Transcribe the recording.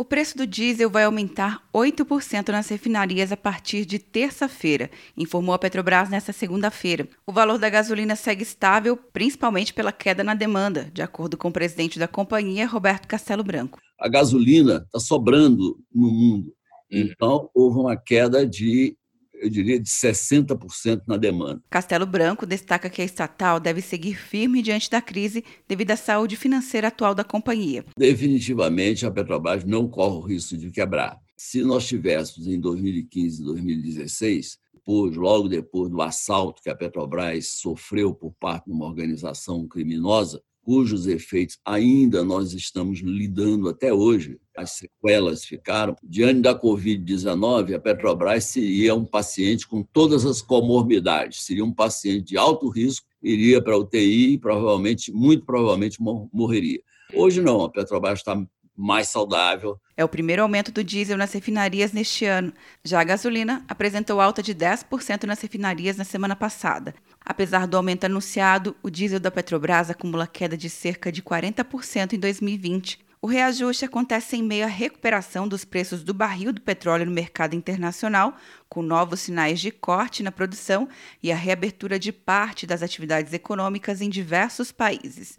O preço do diesel vai aumentar 8% nas refinarias a partir de terça-feira, informou a Petrobras nesta segunda-feira. O valor da gasolina segue estável, principalmente pela queda na demanda, de acordo com o presidente da companhia, Roberto Castelo Branco. A gasolina está sobrando no mundo. Uhum. Então, houve uma queda de eu diria, de 60% na demanda. Castelo Branco destaca que a estatal deve seguir firme diante da crise devido à saúde financeira atual da companhia. Definitivamente, a Petrobras não corre o risco de quebrar. Se nós tivéssemos em 2015 e 2016, depois, logo depois do assalto que a Petrobras sofreu por parte de uma organização criminosa, cujos efeitos ainda nós estamos lidando até hoje, as sequelas ficaram. Diante da Covid-19, a Petrobras seria um paciente com todas as comorbidades, seria um paciente de alto risco, iria para a UTI e provavelmente, muito provavelmente, morreria. Hoje não, a Petrobras está mais saudável. É o primeiro aumento do diesel nas refinarias neste ano. Já a gasolina apresentou alta de 10% nas refinarias na semana passada. Apesar do aumento anunciado, o diesel da Petrobras acumula queda de cerca de 40% em 2020. O reajuste acontece em meio à recuperação dos preços do barril do petróleo no mercado internacional, com novos sinais de corte na produção e a reabertura de parte das atividades econômicas em diversos países.